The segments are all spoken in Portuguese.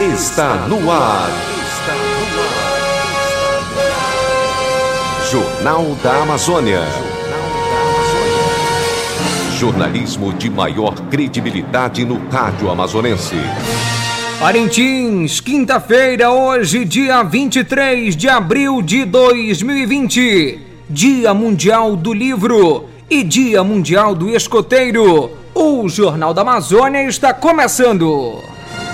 está no ar. Jornal da Amazônia. Jornalismo de maior credibilidade no rádio amazonense. Parintins, quinta-feira, hoje, dia 23 de abril de 2020. Dia Mundial do Livro e Dia Mundial do Escoteiro. O Jornal da Amazônia está começando.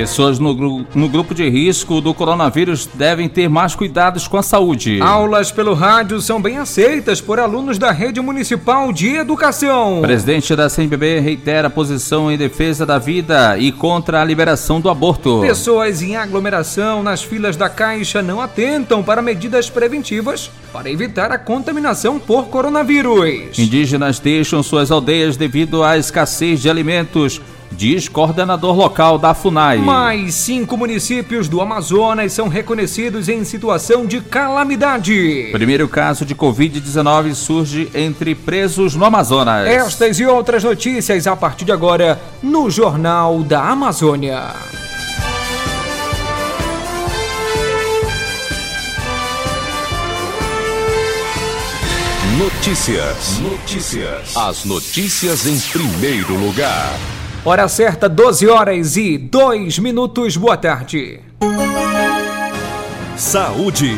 Pessoas no, no, grupo de risco do coronavírus devem ter mais cuidados com a saúde. Aulas pelo rádio são bem aceitas por alunos da Rede Municipal de Educação. Presidente da CNBB reitera a posição em defesa da vida e contra a liberação do aborto. Pessoas em aglomeração nas filas da Caixa não atentam para medidas preventivas para evitar a contaminação por coronavírus. Indígenas deixam suas aldeias devido à escassez de alimentos diz coordenador local da FUNAI. Mais cinco municípios do Amazonas são reconhecidos em situação de calamidade. Primeiro caso de Covid-19 surge entre presos no Amazonas. Estas e outras notícias a partir de agora no Jornal da Amazônia. Notícias. Notícias. As notícias em primeiro lugar. Hora certa, 12 horas e 2 minutos. Boa tarde. Saúde.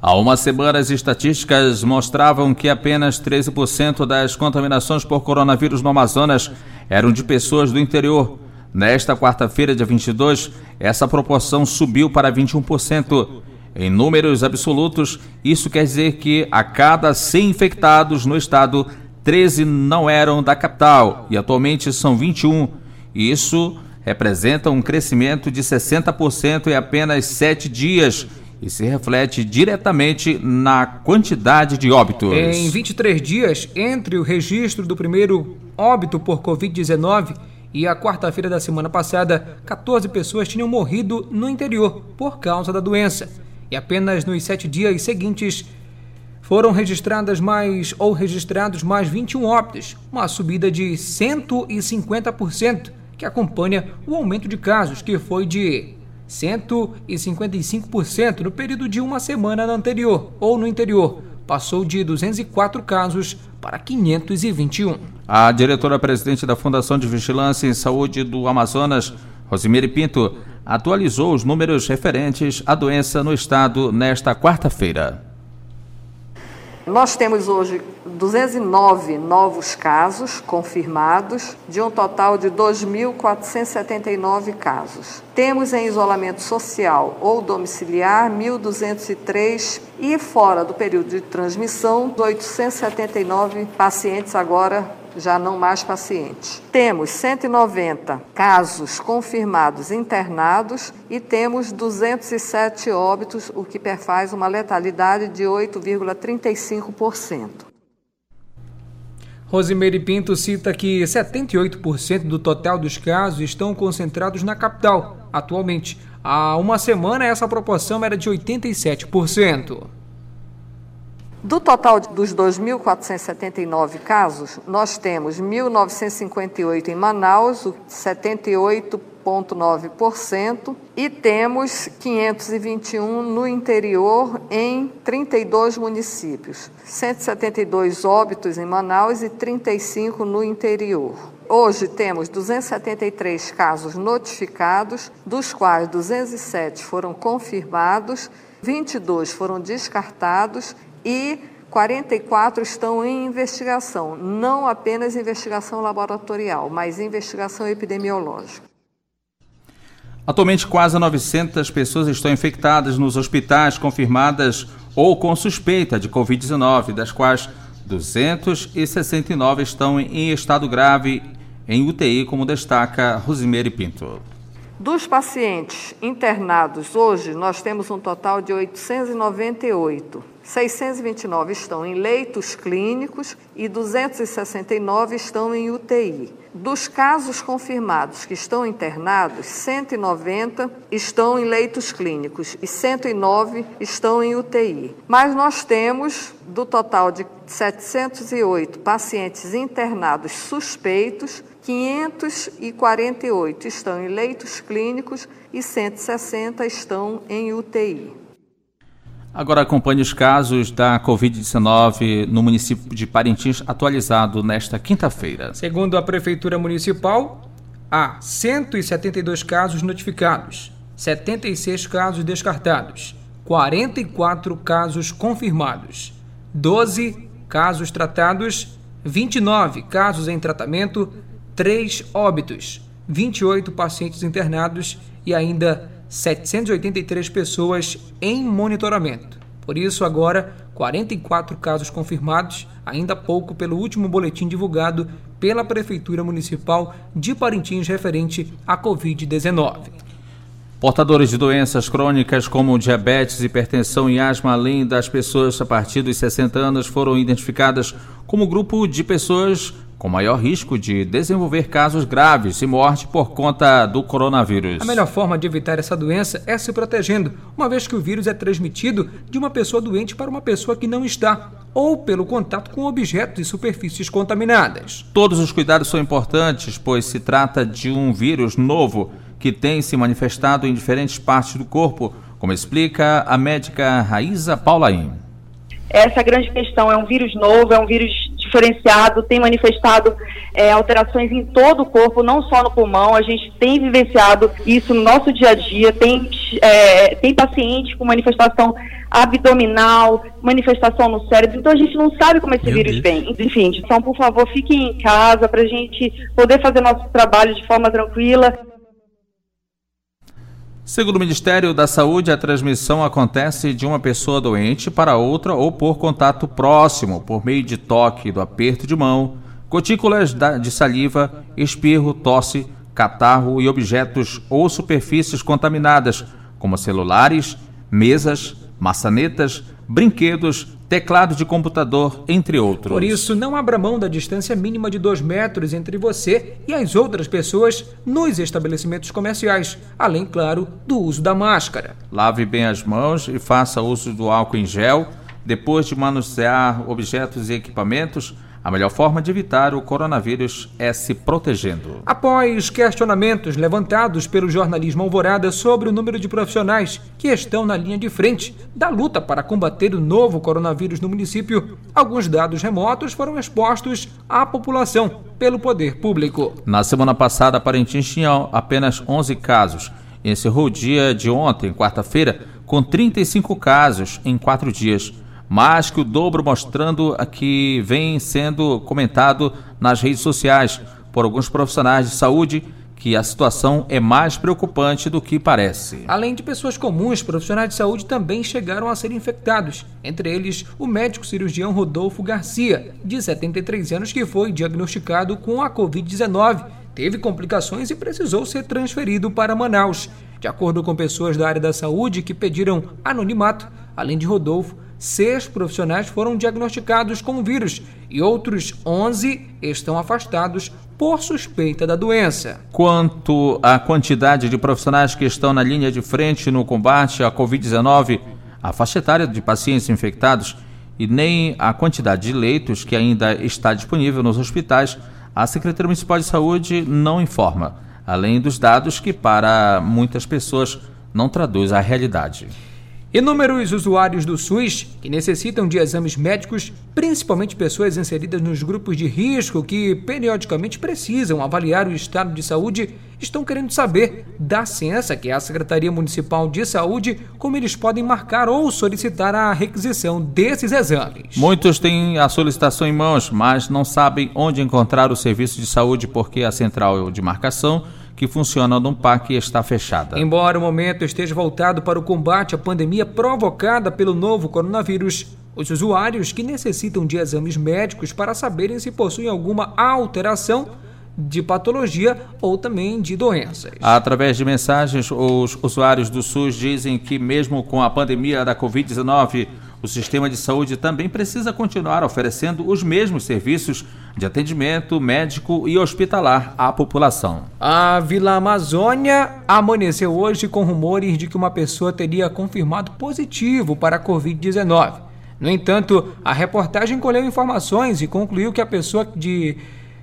Há uma semana, as estatísticas mostravam que apenas 13% das contaminações por coronavírus no Amazonas eram de pessoas do interior. Nesta quarta-feira, dia 22, essa proporção subiu para 21%. Em números absolutos, isso quer dizer que a cada 100 infectados no estado, 13 não eram da capital e atualmente são 21. Isso representa um crescimento de 60% em apenas sete dias e se reflete diretamente na quantidade de óbitos. Em 23 dias, entre o registro do primeiro óbito por Covid-19 e a quarta-feira da semana passada, 14 pessoas tinham morrido no interior por causa da doença. E apenas nos sete dias seguintes, foram registradas mais ou registrados mais 21 óbitos, uma subida de 150% que acompanha o aumento de casos, que foi de 155% no período de uma semana anterior ou no interior. Passou de 204 casos para 521. A diretora-presidente da Fundação de Vigilância em Saúde do Amazonas, Rosemary Pinto, atualizou os números referentes à doença no estado nesta quarta-feira. Nós temos hoje 209 novos casos confirmados, de um total de 2.479 casos. Temos em isolamento social ou domiciliar 1.203 e fora do período de transmissão 879 pacientes agora já não mais pacientes. Temos 190 casos confirmados internados e temos 207 óbitos, o que perfaz uma letalidade de 8,35%. Rosemary Pinto cita que 78% do total dos casos estão concentrados na capital. Atualmente, há uma semana essa proporção era de 87%. Do total dos 2.479 casos, nós temos 1.958 em Manaus, 78,9%, e temos 521 no interior, em 32 municípios. 172 óbitos em Manaus e 35 no interior. Hoje temos 273 casos notificados, dos quais 207 foram confirmados, 22 foram descartados e 44 estão em investigação, não apenas investigação laboratorial, mas investigação epidemiológica. Atualmente, quase 900 pessoas estão infectadas nos hospitais confirmadas ou com suspeita de Covid-19, das quais 269 estão em estado grave em UTI, como destaca Rosemary Pinto. Dos pacientes internados hoje, nós temos um total de 898 629 estão em leitos clínicos e 269 estão em UTI. Dos casos confirmados que estão internados, 190 estão em leitos clínicos e 109 estão em UTI. Mas nós temos, do total de 708 pacientes internados suspeitos, 548 estão em leitos clínicos e 160 estão em UTI. Agora acompanhe os casos da Covid-19 no município de Parintins, atualizado nesta quinta-feira. Segundo a Prefeitura Municipal, há 172 casos notificados, 76 casos descartados, 44 casos confirmados, 12 casos tratados, 29 casos em tratamento, 3 óbitos, 28 pacientes internados e ainda 783 pessoas em monitoramento. Por isso, agora, 44 casos confirmados, ainda pouco pelo último boletim divulgado pela Prefeitura Municipal de Parintins referente à Covid-19. Portadores de doenças crônicas como diabetes, hipertensão e asma, além das pessoas a partir dos 60 anos, foram identificadas como grupo de pessoas com maior risco de desenvolver casos graves e morte por conta do coronavírus. A melhor forma de evitar essa doença é se protegendo, uma vez que o vírus é transmitido de uma pessoa doente para uma pessoa que não está, ou pelo contato com objetos e superfícies contaminadas. Todos os cuidados são importantes, pois se trata de um vírus novo que tem se manifestado em diferentes partes do corpo, como explica a médica Raíza Paulaim. Essa é a grande questão, é um vírus novo, é um vírus diferenciado, tem manifestado é, alterações em todo o corpo, não só no pulmão. A gente tem vivenciado isso no nosso dia a dia. Tem, é, tem paciente com manifestação abdominal, manifestação no cérebro. Então a gente não sabe como esse Meu vírus Deus. vem. Enfim, então por favor fiquem em casa para a gente poder fazer nosso trabalho de forma tranquila. Segundo o Ministério da Saúde, a transmissão acontece de uma pessoa doente para outra ou por contato próximo, por meio de toque, do aperto de mão, gotículas de saliva, espirro, tosse, catarro e objetos ou superfícies contaminadas, como celulares, mesas, maçanetas, brinquedos, teclado de computador, entre outros. Por isso, não abra mão da distância mínima de dois metros entre você e as outras pessoas nos estabelecimentos comerciais, além, claro, do uso da máscara. Lave bem as mãos e faça uso do álcool em gel. Depois de manusear objetos e equipamentos, a melhor forma de evitar o coronavírus é se protegendo. Após questionamentos levantados pelo jornalismo Alvorada sobre o número de profissionais que estão na linha de frente da luta para combater o novo coronavírus no município, alguns dados remotos foram expostos à população pelo poder público. Na semana passada, Parintins tinha apenas 11 casos. Encerrou o dia de ontem, quarta-feira, com 35 casos em quatro dias mais que o dobro, mostrando que vem sendo comentado nas redes sociais por alguns profissionais de saúde que a situação é mais preocupante do que parece. Além de pessoas comuns, profissionais de saúde também chegaram a ser infectados, entre eles o médico cirurgião Rodolfo Garcia, de 73 anos, que foi diagnosticado com a Covid-19, teve complicações e precisou ser transferido para Manaus. De acordo com pessoas da área da saúde que pediram anonimato, além de Rodolfo, seis profissionais foram diagnosticados com o vírus e outros 11 estão afastados por suspeita da doença. Quanto à quantidade de profissionais que estão na linha de frente no combate à Covid-19, a faixa etária de pacientes infectados e nem a quantidade de leitos que ainda está disponível nos hospitais, a Secretaria Municipal de Saúde não informa, além dos dados que para muitas pessoas não traduz a realidade. Inúmeros usuários do SUS que necessitam de exames médicos, principalmente pessoas inseridas nos grupos de risco que periodicamente precisam avaliar o estado de saúde, estão querendo saber da ciência que é a Secretaria Municipal de Saúde, como eles podem marcar ou solicitar a requisição desses exames. Muitos têm a solicitação em mãos, mas não sabem onde encontrar o serviço de saúde porque a central de marcação que funciona no PAC está fechada. Embora o momento esteja voltado para o combate à pandemia provocada pelo novo coronavírus, os usuários que necessitam de exames médicos para saberem se possuem alguma alteração de patologia ou também de doenças. Através de mensagens, os usuários do SUS dizem que, mesmo com a pandemia da Covid-19, o sistema de saúde também precisa continuar oferecendo os mesmos serviços de atendimento médico e hospitalar à população. A Vila Amazônia amanheceu hoje com rumores de que uma pessoa teria confirmado positivo para a Covid-19. No entanto, a reportagem colheu informações e concluiu que a pessoa de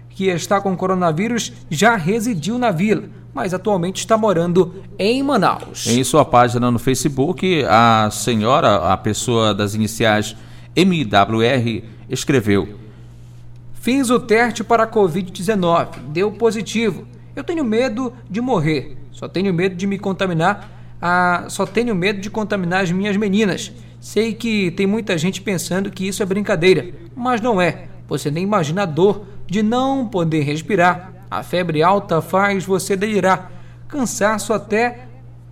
que está com coronavírus já residiu na vila, mas atualmente está morando em Manaus. Em sua página no Facebook, a senhora, a pessoa das iniciais MWR, escreveu: Fiz o teste para a Covid-19, deu positivo. Eu tenho medo de morrer, só tenho medo de me contaminar, ah, só tenho medo de contaminar as minhas meninas. Sei que tem muita gente pensando que isso é brincadeira, mas não é. Você nem imagina a dor de não poder respirar. A febre alta faz você delirar, cansaço até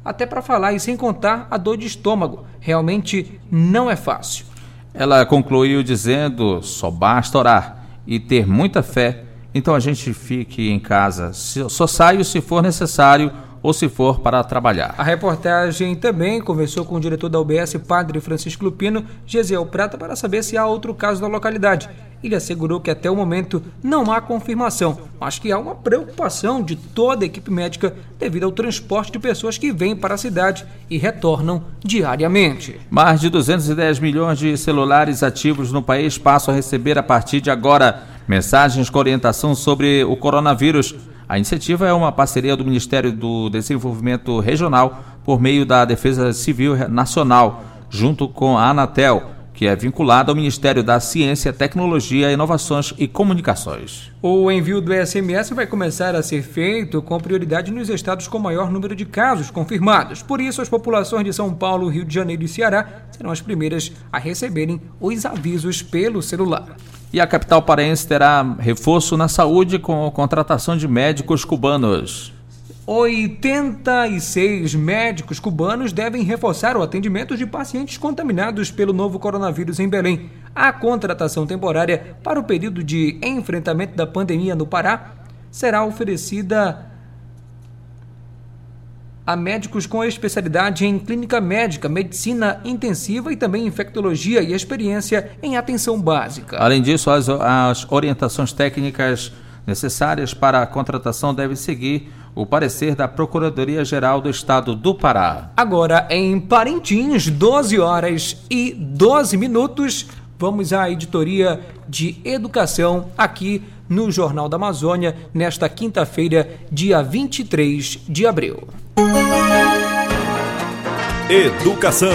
até para falar e sem contar a dor de estômago. Realmente não é fácil. Ela concluiu dizendo: só basta orar e ter muita fé. Então a gente fique em casa. Só saio se for necessário ou se for para trabalhar. A reportagem também conversou com o diretor da UBS, Padre Francisco Lupino, Gesiel Prata, para saber se há outro caso na localidade. Ele assegurou que até o momento não há confirmação, mas que há uma preocupação de toda a equipe médica devido ao transporte de pessoas que vêm para a cidade e retornam diariamente. Mais de 210 milhões de celulares ativos no país passam a receber a partir de agora mensagens com orientação sobre o coronavírus. A iniciativa é uma parceria do Ministério do Desenvolvimento Regional por meio da Defesa Civil Nacional, junto com a Anatel, que é vinculada ao Ministério da Ciência, Tecnologia, Inovações e Comunicações. O envio do SMS vai começar a ser feito com prioridade nos estados com maior número de casos confirmados. Por isso, as populações de São Paulo, Rio de Janeiro e Ceará serão as primeiras a receberem os avisos pelo celular. E a capital paraense terá reforço na saúde com a contratação de médicos cubanos. 86 médicos cubanos devem reforçar o atendimento de pacientes contaminados pelo novo coronavírus em Belém. A contratação temporária para o período de enfrentamento da pandemia no Pará será oferecida a médicos com especialidade em clínica médica, medicina intensiva e também infectologia e experiência em atenção básica. Além disso, as, as orientações técnicas necessárias para a contratação devem seguir o parecer da Procuradoria-Geral do Estado do Pará. Agora, em Parintins, 12 horas e 12 minutos, vamos à editoria de educação aqui no Jornal da Amazônia, nesta quinta-feira, dia 23 de abril. Educação.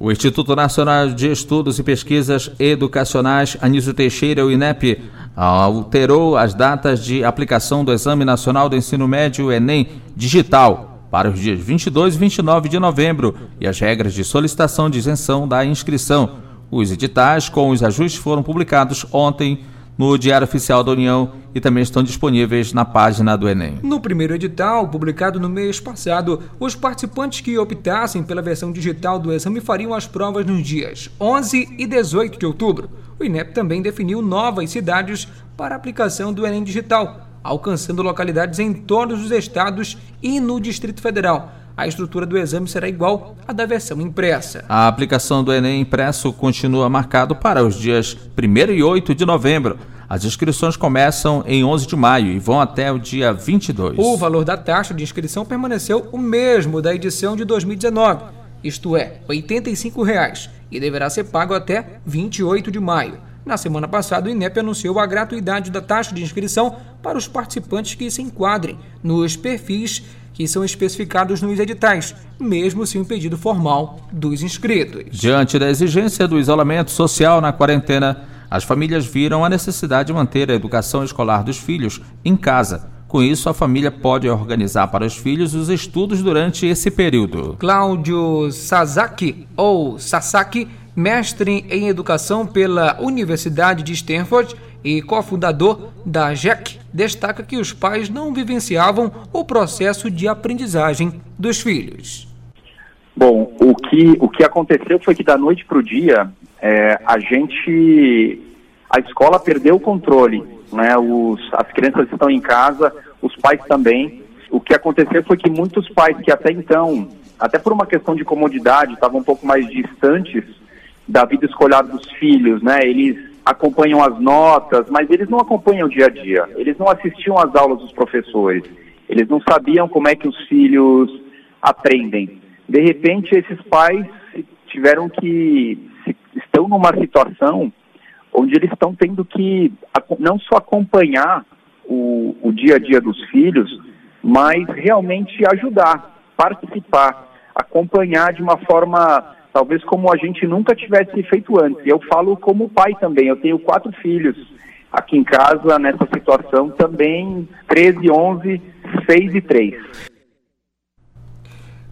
O Instituto Nacional de Estudos e Pesquisas Educacionais Anísio Teixeira, o INEP, alterou as datas de aplicação do Exame Nacional do Ensino Médio Enem Digital para os dias 22 e 29 de novembro e as regras de solicitação de isenção da inscrição. Os editais com os ajustes foram publicados ontem no Diário Oficial da União e também estão disponíveis na página do Enem. No primeiro edital, publicado no mês passado, os participantes que optassem pela versão digital do exame fariam as provas nos dias 11 e 18 de outubro. O INEP também definiu novas cidades para aplicação do Enem digital, alcançando localidades em todos os estados e no Distrito Federal a estrutura do exame será igual à da versão impressa. A aplicação do Enem impresso continua marcado para os dias 1 e 8 de novembro. As inscrições começam em 11 de maio e vão até o dia 22. O valor da taxa de inscrição permaneceu o mesmo da edição de 2019, isto é, 85 reais, e deverá ser pago até 28 de maio. Na semana passada, o INEP anunciou a gratuidade da taxa de inscrição para os participantes que se enquadrem nos perfis que são especificados nos editais, mesmo sem o pedido formal dos inscritos. Diante da exigência do isolamento social na quarentena, as famílias viram a necessidade de manter a educação escolar dos filhos em casa. Com isso, a família pode organizar para os filhos os estudos durante esse período. Cláudio Sasaki, ou Sasaki, mestre em educação pela Universidade de Stanford e cofundador da JEC, destaca que os pais não vivenciavam o processo de aprendizagem dos filhos. Bom, o que, o que aconteceu foi que da noite para o dia é, a gente, a escola perdeu o controle, né? Os, as crianças estão em casa, os pais também. O que aconteceu foi que muitos pais que até então até por uma questão de comodidade, estavam um pouco mais distantes da vida escolar dos filhos, né? Eles acompanham as notas, mas eles não acompanham o dia a dia. Eles não assistiam às aulas dos professores. Eles não sabiam como é que os filhos aprendem. De repente, esses pais tiveram que estão numa situação onde eles estão tendo que não só acompanhar o, o dia a dia dos filhos, mas realmente ajudar, participar, acompanhar de uma forma talvez como a gente nunca tivesse feito antes. Eu falo como pai também, eu tenho quatro filhos aqui em casa nessa situação também, 13, 11, 6 e 3.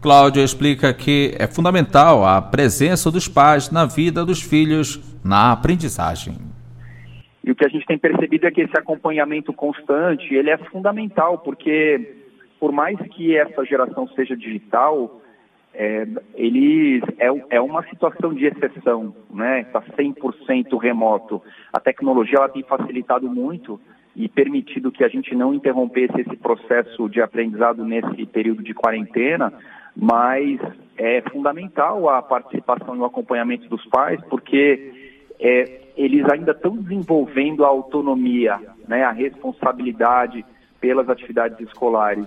Cláudio explica que é fundamental a presença dos pais na vida dos filhos na aprendizagem. E o que a gente tem percebido é que esse acompanhamento constante, ele é fundamental, porque por mais que essa geração seja digital, é, ele é, é uma situação de exceção, né? Está 100% remoto. A tecnologia ela tem facilitado muito e permitido que a gente não interrompesse esse processo de aprendizado nesse período de quarentena, mas é fundamental a participação e o acompanhamento dos pais, porque é, eles ainda estão desenvolvendo a autonomia, né, a responsabilidade pelas atividades escolares.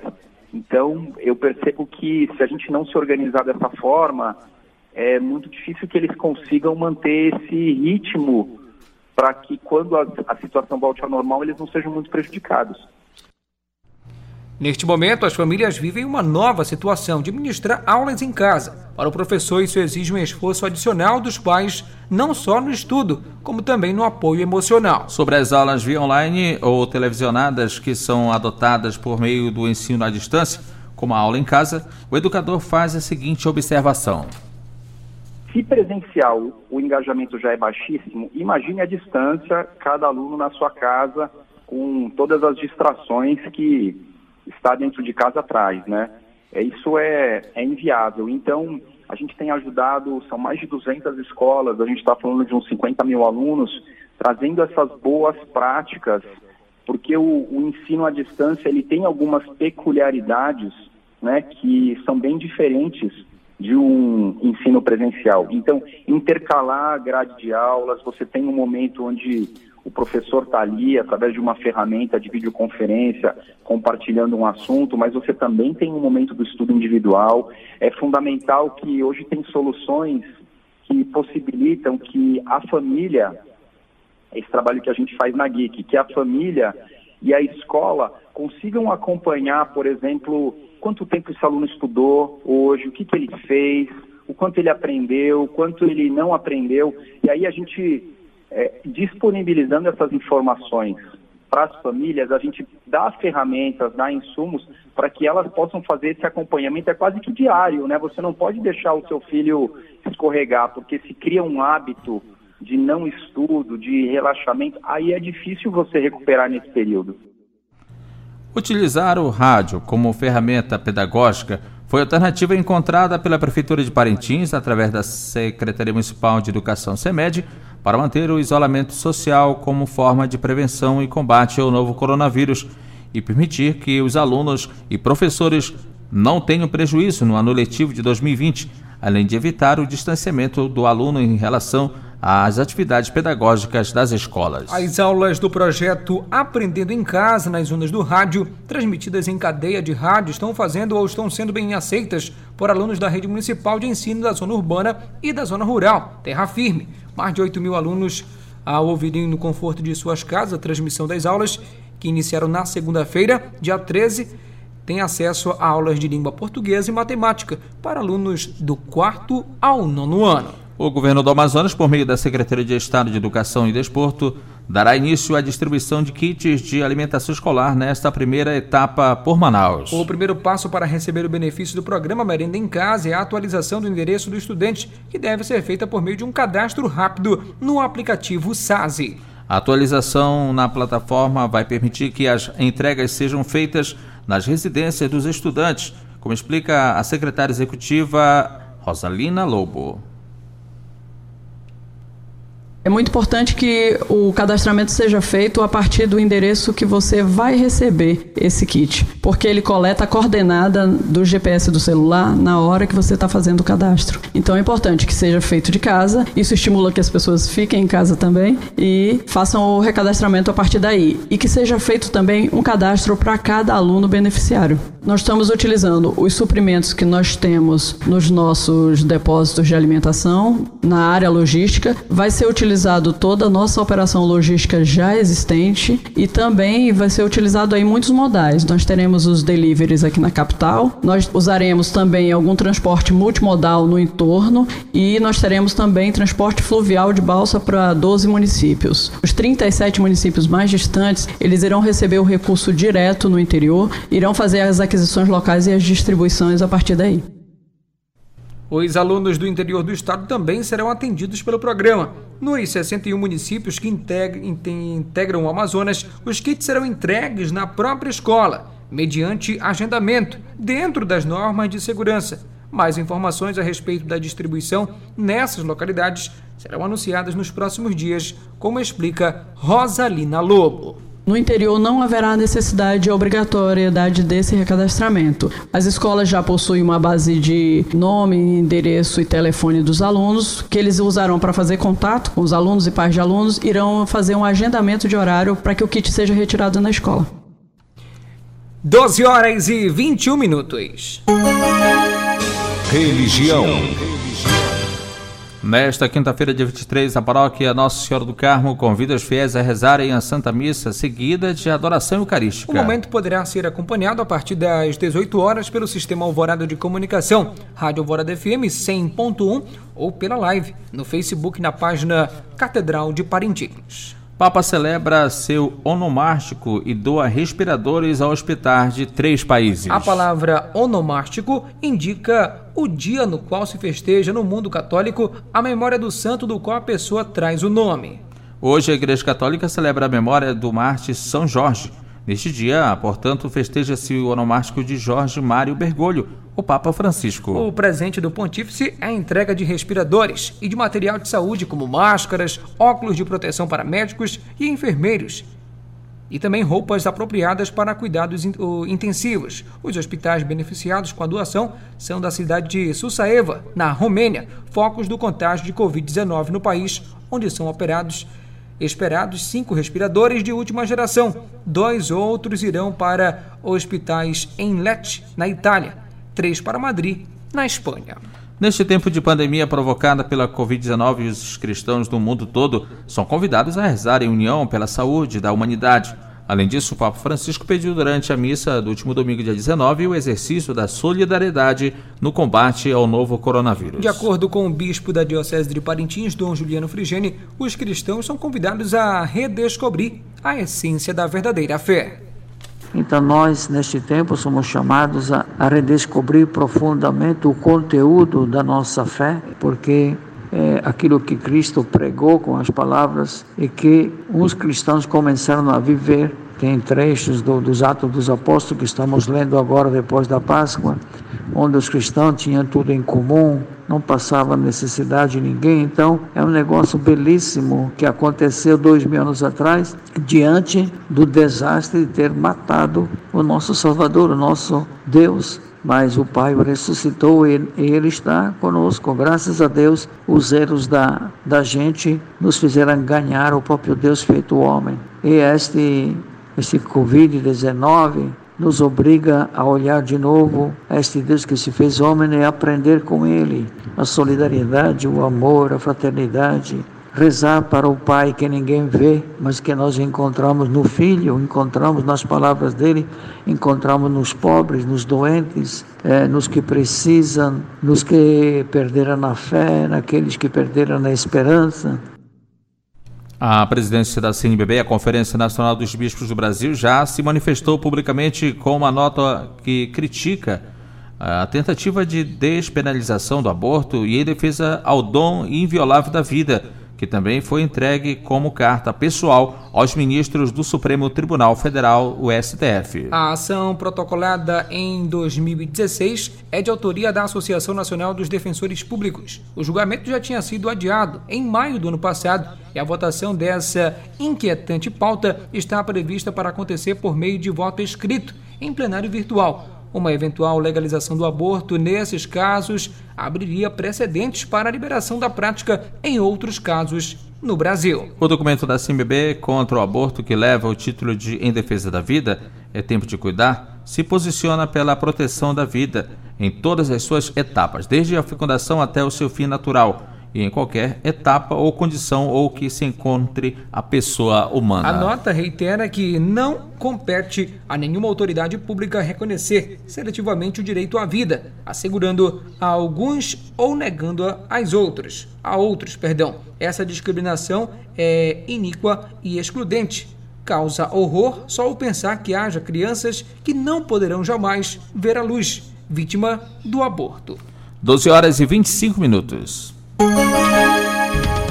Então, eu percebo que se a gente não se organizar dessa forma, é muito difícil que eles consigam manter esse ritmo para que quando a, a situação volte ao normal, eles não sejam muito prejudicados. Neste momento, as famílias vivem uma nova situação de ministrar aulas em casa. Para o professor, isso exige um esforço adicional dos pais, não só no estudo, como também no apoio emocional. Sobre as aulas via online ou televisionadas que são adotadas por meio do ensino à distância, como a aula em casa, o educador faz a seguinte observação. Se presencial o engajamento já é baixíssimo, imagine a distância, cada aluno na sua casa, com todas as distrações que está dentro de casa atrás, né? É, isso é, é inviável. Então, a gente tem ajudado, são mais de 200 escolas, a gente está falando de uns 50 mil alunos, trazendo essas boas práticas, porque o, o ensino à distância ele tem algumas peculiaridades, né, que são bem diferentes de um ensino presencial. Então, intercalar a grade de aulas, você tem um momento onde o professor está ali através de uma ferramenta de videoconferência, compartilhando um assunto, mas você também tem um momento do estudo individual. É fundamental que hoje tem soluções que possibilitam que a família, esse trabalho que a gente faz na GIC, que a família e a escola consigam acompanhar, por exemplo, quanto tempo esse aluno estudou hoje, o que, que ele fez, o quanto ele aprendeu, o quanto ele não aprendeu. E aí a gente é, disponibilizando essas informações para as famílias, a gente dá ferramentas, dá insumos para que elas possam fazer esse acompanhamento, é quase que diário, né? Você não pode deixar o seu filho escorregar, porque se cria um hábito de não estudo, de relaxamento, aí é difícil você recuperar nesse período. Utilizar o rádio como ferramenta pedagógica foi alternativa encontrada pela Prefeitura de Parintins através da Secretaria Municipal de Educação SEMED para manter o isolamento social como forma de prevenção e combate ao novo coronavírus e permitir que os alunos e professores não tenham prejuízo no ano letivo de 2020, além de evitar o distanciamento do aluno em relação às atividades pedagógicas das escolas. As aulas do projeto Aprendendo em Casa nas ondas do rádio, transmitidas em cadeia de rádio, estão fazendo ou estão sendo bem aceitas por alunos da rede municipal de ensino da zona urbana e da zona rural, Terra Firme. Mais de 8 mil alunos ao ouvirem no conforto de suas casas a transmissão das aulas, que iniciaram na segunda-feira, dia 13, têm acesso a aulas de língua portuguesa e matemática para alunos do quarto ao nono ano. O governo do Amazonas, por meio da Secretaria de Estado de Educação e Desporto, dará início à distribuição de kits de alimentação escolar nesta primeira etapa por Manaus. O primeiro passo para receber o benefício do programa Merenda em Casa é a atualização do endereço do estudante, que deve ser feita por meio de um cadastro rápido no aplicativo SASE. A atualização na plataforma vai permitir que as entregas sejam feitas nas residências dos estudantes, como explica a secretária executiva Rosalina Lobo. É muito importante que o cadastramento seja feito a partir do endereço que você vai receber esse kit, porque ele coleta a coordenada do GPS do celular na hora que você está fazendo o cadastro. Então é importante que seja feito de casa, isso estimula que as pessoas fiquem em casa também e façam o recadastramento a partir daí. E que seja feito também um cadastro para cada aluno beneficiário. Nós estamos utilizando os suprimentos que nós temos nos nossos depósitos de alimentação, na área logística, vai ser utilizado toda a nossa operação logística já existente e também vai ser utilizado aí muitos modais. Nós teremos os deliveries aqui na capital, nós usaremos também algum transporte multimodal no entorno e nós teremos também transporte fluvial de balsa para 12 municípios. Os 37 municípios mais distantes, eles irão receber o recurso direto no interior, irão fazer as aquisições locais e as distribuições a partir daí. Os alunos do interior do estado também serão atendidos pelo programa. Nos 61 municípios que integram o Amazonas, os kits serão entregues na própria escola, mediante agendamento, dentro das normas de segurança. Mais informações a respeito da distribuição nessas localidades serão anunciadas nos próximos dias, como explica Rosalina Lobo. No interior não haverá necessidade de obrigatoriedade desse recadastramento. As escolas já possuem uma base de nome, endereço e telefone dos alunos, que eles usarão para fazer contato com os alunos e pais de alunos, irão fazer um agendamento de horário para que o kit seja retirado na escola. 12 horas e 21 minutos. Religião. Nesta quinta-feira, dia 23, a paróquia Nossa Senhora do Carmo convida os fiéis a rezarem a Santa Missa, seguida de adoração eucarística. O momento poderá ser acompanhado a partir das 18 horas pelo sistema Alvorada de Comunicação, Rádio Alvorada FM 100.1 ou pela live no Facebook na página Catedral de Parintins. Papa celebra seu onomástico e doa respiradores a hospitais de três países. A palavra onomástico indica o dia no qual se festeja no mundo católico a memória do santo do qual a pessoa traz o nome. Hoje a Igreja Católica celebra a memória do Marte São Jorge. Neste dia, portanto, festeja-se o onomástico de Jorge Mário Bergoglio, o Papa Francisco. O presente do Pontífice é a entrega de respiradores e de material de saúde como máscaras, óculos de proteção para médicos e enfermeiros. E também roupas apropriadas para cuidados intensivos. Os hospitais beneficiados com a doação são da cidade de Sussaeva, na Romênia, focos do contágio de Covid-19 no país, onde são operados esperados cinco respiradores de última geração. Dois outros irão para hospitais em Lecce, na Itália três para Madrid, na Espanha. Neste tempo de pandemia provocada pela Covid-19, os cristãos do mundo todo são convidados a rezar em união pela saúde da humanidade. Além disso, o Papa Francisco pediu durante a missa do último domingo, dia 19, o exercício da solidariedade no combate ao novo coronavírus. De acordo com o bispo da Diocese de Parintins, Dom Juliano Frigene, os cristãos são convidados a redescobrir a essência da verdadeira fé. Então, nós, neste tempo, somos chamados a, a redescobrir profundamente o conteúdo da nossa fé, porque é aquilo que Cristo pregou com as palavras e que uns cristãos começaram a viver. Tem trechos do, dos Atos dos Apóstolos que estamos lendo agora, depois da Páscoa, onde os cristãos tinham tudo em comum, não passava necessidade de ninguém. Então, é um negócio belíssimo que aconteceu dois mil anos atrás, diante do desastre de ter matado o nosso Salvador, o nosso Deus. Mas o Pai ressuscitou e Ele está conosco. Graças a Deus, os erros da, da gente nos fizeram ganhar o próprio Deus feito homem. E este, este Covid-19 nos obriga a olhar de novo a este Deus que se fez homem e aprender com Ele a solidariedade, o amor, a fraternidade, rezar para o Pai que ninguém vê, mas que nós encontramos no Filho, encontramos nas palavras dele, encontramos nos pobres, nos doentes, é, nos que precisam, nos que perderam na fé, naqueles que perderam na esperança. A presidência da CNBB, a Conferência Nacional dos Bispos do Brasil, já se manifestou publicamente com uma nota que critica a tentativa de despenalização do aborto e em defesa ao dom inviolável da vida, que também foi entregue como carta pessoal aos ministros do Supremo Tribunal Federal, o STF. A ação protocolada em 2016 é de autoria da Associação Nacional dos Defensores Públicos. O julgamento já tinha sido adiado em maio do ano passado e a votação dessa inquietante pauta está prevista para acontecer por meio de voto escrito em plenário virtual. Uma eventual legalização do aborto nesses casos abriria precedentes para a liberação da prática em outros casos no Brasil. O documento da CIMBB contra o aborto, que leva o título de Em Defesa da Vida, é tempo de cuidar, se posiciona pela proteção da vida em todas as suas etapas, desde a fecundação até o seu fim natural e em qualquer etapa ou condição ou que se encontre a pessoa humana. A nota reitera que não compete a nenhuma autoridade pública reconhecer seletivamente o direito à vida, assegurando a alguns ou negando-a aos outros. A outros, perdão. Essa discriminação é iníqua e excludente. Causa horror só o pensar que haja crianças que não poderão jamais ver a luz, vítima do aborto. 12 horas e 25 minutos.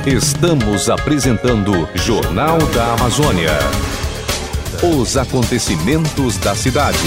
Estamos apresentando Jornal da Amazônia. Os acontecimentos da cidade.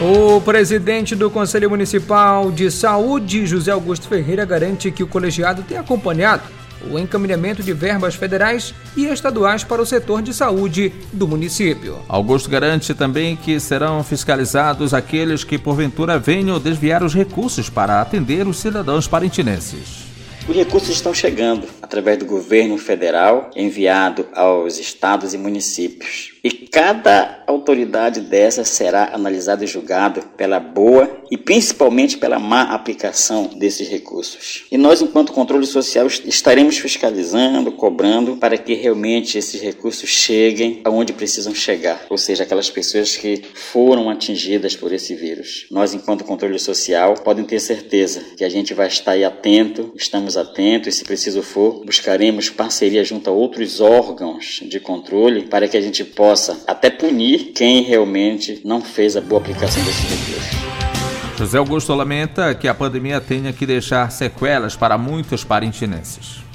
O presidente do Conselho Municipal de Saúde, José Augusto Ferreira, garante que o colegiado tem acompanhado o encaminhamento de verbas federais e estaduais para o setor de saúde do município. Augusto garante também que serão fiscalizados aqueles que porventura venham desviar os recursos para atender os cidadãos parintinenses. Os recursos estão chegando através do governo federal, enviado aos estados e municípios. E cada autoridade dessa será analisada e julgada pela boa e principalmente pela má aplicação desses recursos. E nós, enquanto controle social, estaremos fiscalizando, cobrando para que realmente esses recursos cheguem aonde precisam chegar, ou seja, aquelas pessoas que foram atingidas por esse vírus. Nós, enquanto controle social, podem ter certeza que a gente vai estar aí atento, estamos atentos e, se preciso for, buscaremos parceria junto a outros órgãos de controle para que a gente possa até punir quem realmente não fez a boa aplicação desses recursos. José Augusto lamenta que a pandemia tenha que deixar sequelas para muitos parintinenses.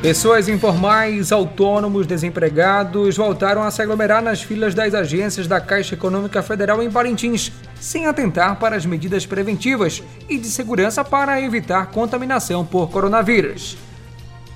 Pessoas informais, autônomos, desempregados voltaram a se aglomerar nas filas das agências da Caixa Econômica Federal em Parintins, sem atentar para as medidas preventivas e de segurança para evitar contaminação por coronavírus.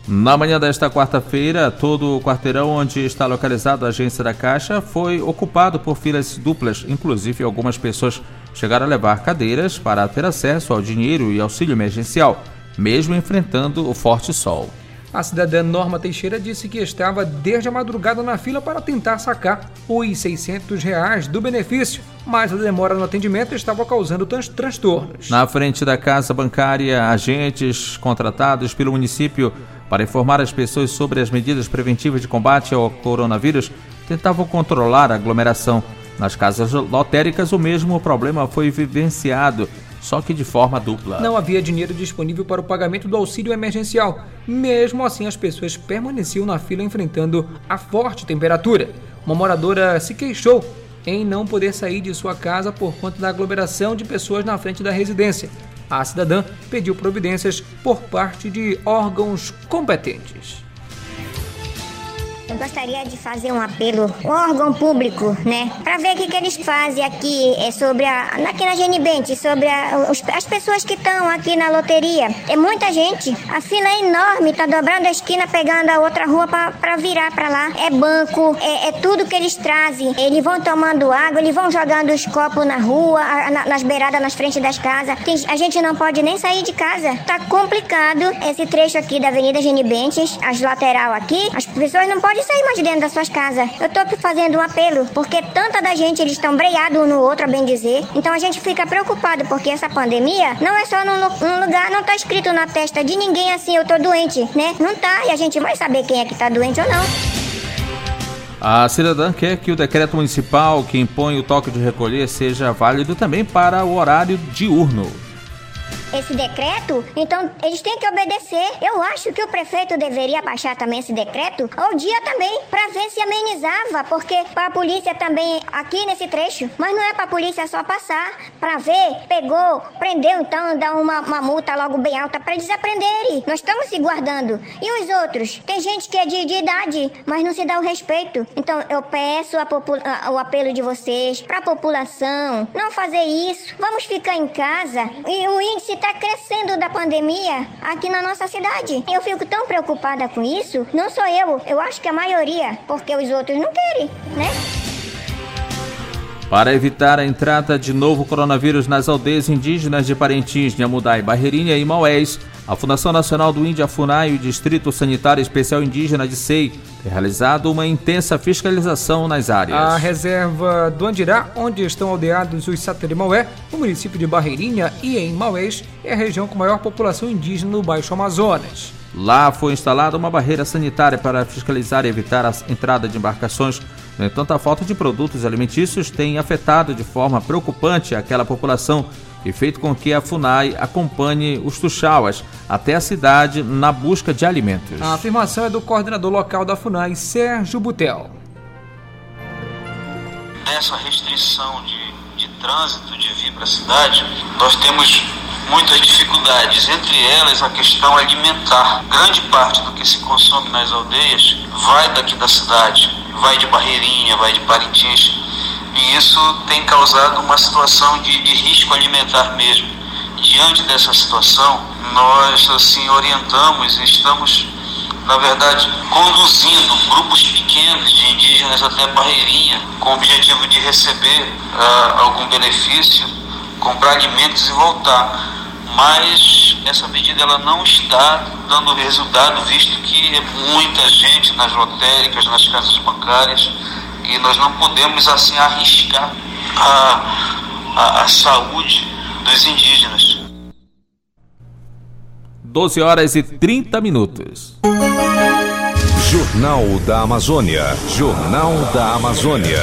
Na manhã desta quarta-feira, todo o quarteirão onde está localizada a agência da Caixa foi ocupado por filas duplas, inclusive algumas pessoas chegaram a levar cadeiras para ter acesso ao dinheiro e auxílio emergencial, mesmo enfrentando o forte sol. A cidadã Norma Teixeira disse que estava desde a madrugada na fila para tentar sacar os 600 reais do benefício, mas a demora no atendimento estava causando transtornos. Na frente da casa bancária, agentes contratados pelo município para informar as pessoas sobre as medidas preventivas de combate ao coronavírus tentavam controlar a aglomeração. Nas casas lotéricas, o mesmo problema foi vivenciado só que de forma dupla. Não havia dinheiro disponível para o pagamento do auxílio emergencial. Mesmo assim, as pessoas permaneciam na fila enfrentando a forte temperatura. Uma moradora se queixou em não poder sair de sua casa por conta da aglomeração de pessoas na frente da residência. A cidadã pediu providências por parte de órgãos competentes. Eu gostaria de fazer um apelo ao órgão público, né? Para ver o que, que eles fazem aqui é sobre a, aqui na Genibente, sobre a, os, as pessoas que estão aqui na loteria. É muita gente. A fila é enorme, tá dobrando a esquina, pegando a outra rua para virar para lá. É banco, é, é, tudo que eles trazem. Eles vão tomando água, eles vão jogando os copos na rua, na, nas beiradas, nas frentes das casas. Tem, a gente não pode nem sair de casa. Tá complicado esse trecho aqui da Avenida Genibentes, as lateral aqui. As pessoas não podem sair mais de dentro das suas casas. Eu tô fazendo um apelo, porque tanta da gente eles estão breiados um no outro, a bem dizer. Então a gente fica preocupado, porque essa pandemia não é só num, num, lugar, não tá escrito na testa de ninguém assim, eu tô doente, né? Não tá, e a gente vai saber quem é que tá doente ou não. A cidadã quer que o decreto municipal que impõe o toque de recolher seja válido também para o horário diurno. Esse decreto, então eles têm que obedecer. Eu acho que o prefeito deveria baixar também esse decreto ao dia também, para ver se amenizava, porque para a polícia também aqui nesse trecho, mas não é para a polícia só passar, para ver, pegou, prendeu, então dá uma, uma multa logo bem alta para eles aprenderem. Nós estamos se guardando. E os outros? Tem gente que é de, de idade, mas não se dá o respeito. Então eu peço a o apelo de vocês para a população não fazer isso. Vamos ficar em casa. E o índice está crescendo da pandemia aqui na nossa cidade. Eu fico tão preocupada com isso. Não sou eu, eu acho que a maioria, porque os outros não querem, né? Para evitar a entrada de novo coronavírus nas aldeias indígenas de Parintins, Nhamudai, Barreirinha e Maués, a Fundação Nacional do Índia FUNAI e o Distrito Sanitário Especial Indígena de SEI têm realizado uma intensa fiscalização nas áreas. A reserva do Andirá, onde estão aldeados os Satarimaué, no município de Barreirinha e em Maués, é a região com maior população indígena no Baixo Amazonas. Lá foi instalada uma barreira sanitária para fiscalizar e evitar a entrada de embarcações. No entanto, a falta de produtos alimentícios tem afetado de forma preocupante aquela população e feito com que a FUNAI acompanhe os tuxauas até a cidade na busca de alimentos. A afirmação é do coordenador local da FUNAI, Sérgio Butel. Nessa restrição de, de trânsito de vir para a cidade, nós temos muitas dificuldades, entre elas a questão alimentar. Grande parte do que se consome nas aldeias vai daqui da cidade, vai de Barreirinha, vai de Parintins, e isso tem causado uma situação de, de risco alimentar mesmo. Diante dessa situação, nós assim orientamos e estamos na verdade, conduzindo grupos pequenos de indígenas até Barreirinha, com o objetivo de receber uh, algum benefício, comprar alimentos e voltar mas essa medida ela não está dando resultado, visto que muita gente nas lotéricas, nas casas bancárias, e nós não podemos assim arriscar a, a, a saúde dos indígenas. 12 horas e 30 minutos. Jornal da Amazônia. Jornal da Amazônia.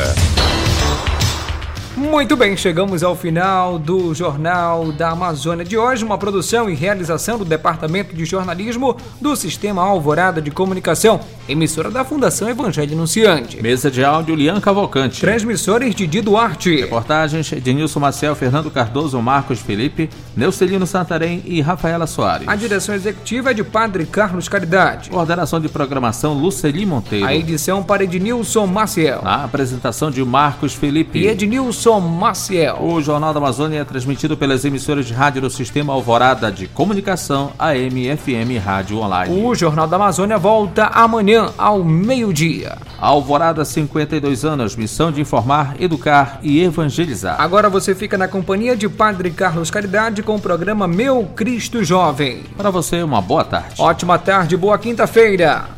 Muito bem, chegamos ao final do Jornal da Amazônia de hoje, uma produção e realização do Departamento de Jornalismo do Sistema Alvorada de Comunicação, emissora da Fundação Evangelho Anunciante. Mesa de áudio Lian Cavalcante. Transmissores Didi Duarte. Reportagens de Nilson Marcel, Fernando Cardoso, Marcos Felipe, Neucelino Santarém e Rafaela Soares. A direção executiva é de Padre Carlos Caridade. Coordenação de programação Luceli Monteiro. A edição para Ednilson Maciel. A apresentação de Marcos Felipe. E Ednilson Maciel. O Jornal da Amazônia é transmitido pelas emissoras de rádio do Sistema Alvorada de Comunicação, AM, FM Rádio Online. O Jornal da Amazônia volta amanhã ao meio-dia. Alvorada, 52 anos, missão de informar, educar e evangelizar. Agora você fica na companhia de Padre Carlos Caridade com o programa Meu Cristo Jovem. Para você, uma boa tarde. Ótima tarde, boa quinta-feira.